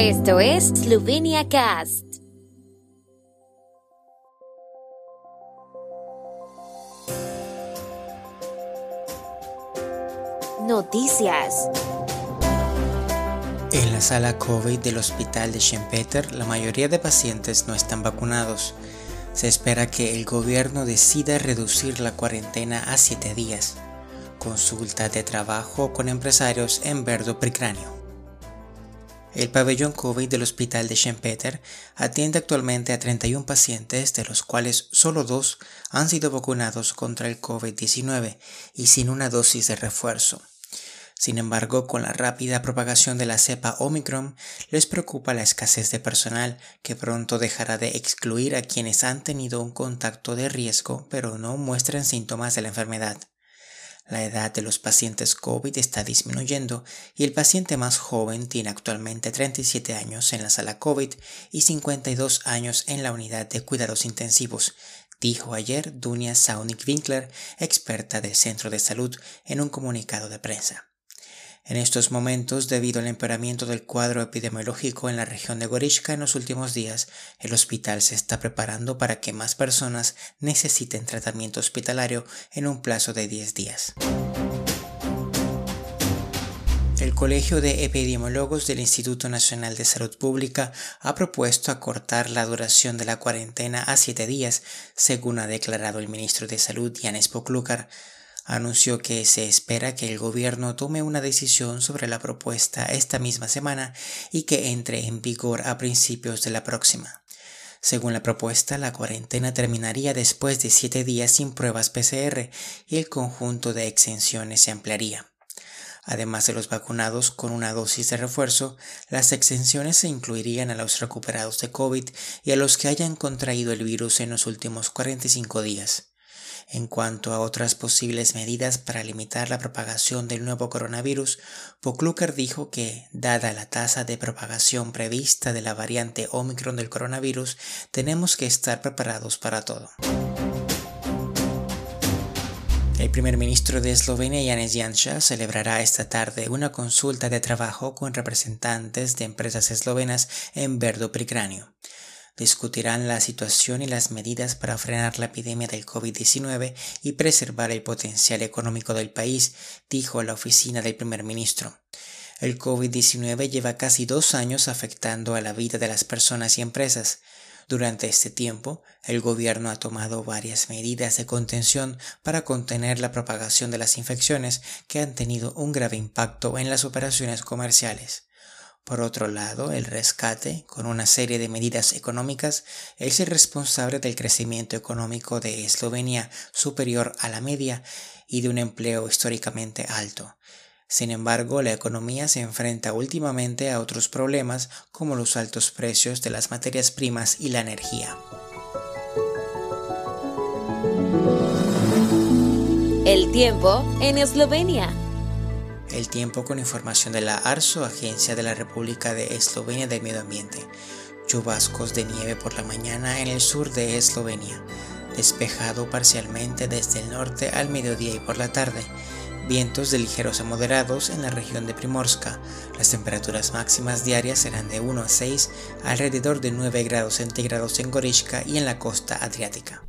Esto es Slovenia Cast. Noticias. En la sala COVID del hospital de Schempeter, la mayoría de pacientes no están vacunados. Se espera que el gobierno decida reducir la cuarentena a 7 días. Consulta de trabajo con empresarios en Verdo Pricráneo. El pabellón COVID del hospital de Schempeter atiende actualmente a 31 pacientes, de los cuales solo dos han sido vacunados contra el COVID-19 y sin una dosis de refuerzo. Sin embargo, con la rápida propagación de la cepa Omicron, les preocupa la escasez de personal que pronto dejará de excluir a quienes han tenido un contacto de riesgo pero no muestran síntomas de la enfermedad. La edad de los pacientes COVID está disminuyendo y el paciente más joven tiene actualmente 37 años en la sala COVID y 52 años en la unidad de cuidados intensivos, dijo ayer Dunia Saunik-Winkler, experta del Centro de Salud, en un comunicado de prensa. En estos momentos, debido al empeoramiento del cuadro epidemiológico en la región de Gorishka en los últimos días, el hospital se está preparando para que más personas necesiten tratamiento hospitalario en un plazo de 10 días. El Colegio de Epidemiólogos del Instituto Nacional de Salud Pública ha propuesto acortar la duración de la cuarentena a 7 días, según ha declarado el ministro de Salud Yanis Poklukar anunció que se espera que el gobierno tome una decisión sobre la propuesta esta misma semana y que entre en vigor a principios de la próxima. Según la propuesta, la cuarentena terminaría después de siete días sin pruebas PCR y el conjunto de exenciones se ampliaría. Además de los vacunados con una dosis de refuerzo, las exenciones se incluirían a los recuperados de COVID y a los que hayan contraído el virus en los últimos 45 días. En cuanto a otras posibles medidas para limitar la propagación del nuevo coronavirus, Pokluker dijo que, dada la tasa de propagación prevista de la variante Omicron del coronavirus, tenemos que estar preparados para todo. El primer ministro de Eslovenia, Janez Janša, celebrará esta tarde una consulta de trabajo con representantes de empresas eslovenas en Verdo Pricráneo discutirán la situación y las medidas para frenar la epidemia del COVID-19 y preservar el potencial económico del país, dijo la oficina del primer ministro. El COVID-19 lleva casi dos años afectando a la vida de las personas y empresas. Durante este tiempo, el gobierno ha tomado varias medidas de contención para contener la propagación de las infecciones que han tenido un grave impacto en las operaciones comerciales. Por otro lado, el rescate, con una serie de medidas económicas, es el responsable del crecimiento económico de Eslovenia superior a la media y de un empleo históricamente alto. Sin embargo, la economía se enfrenta últimamente a otros problemas como los altos precios de las materias primas y la energía. El tiempo en Eslovenia. El tiempo con información de la ARSO, Agencia de la República de Eslovenia del Medio Ambiente. Chubascos de nieve por la mañana en el sur de Eslovenia. Despejado parcialmente desde el norte al mediodía y por la tarde. Vientos de ligeros a moderados en la región de Primorska. Las temperaturas máximas diarias serán de 1 a 6, alrededor de 9 grados centígrados en Gorishka y en la costa adriática.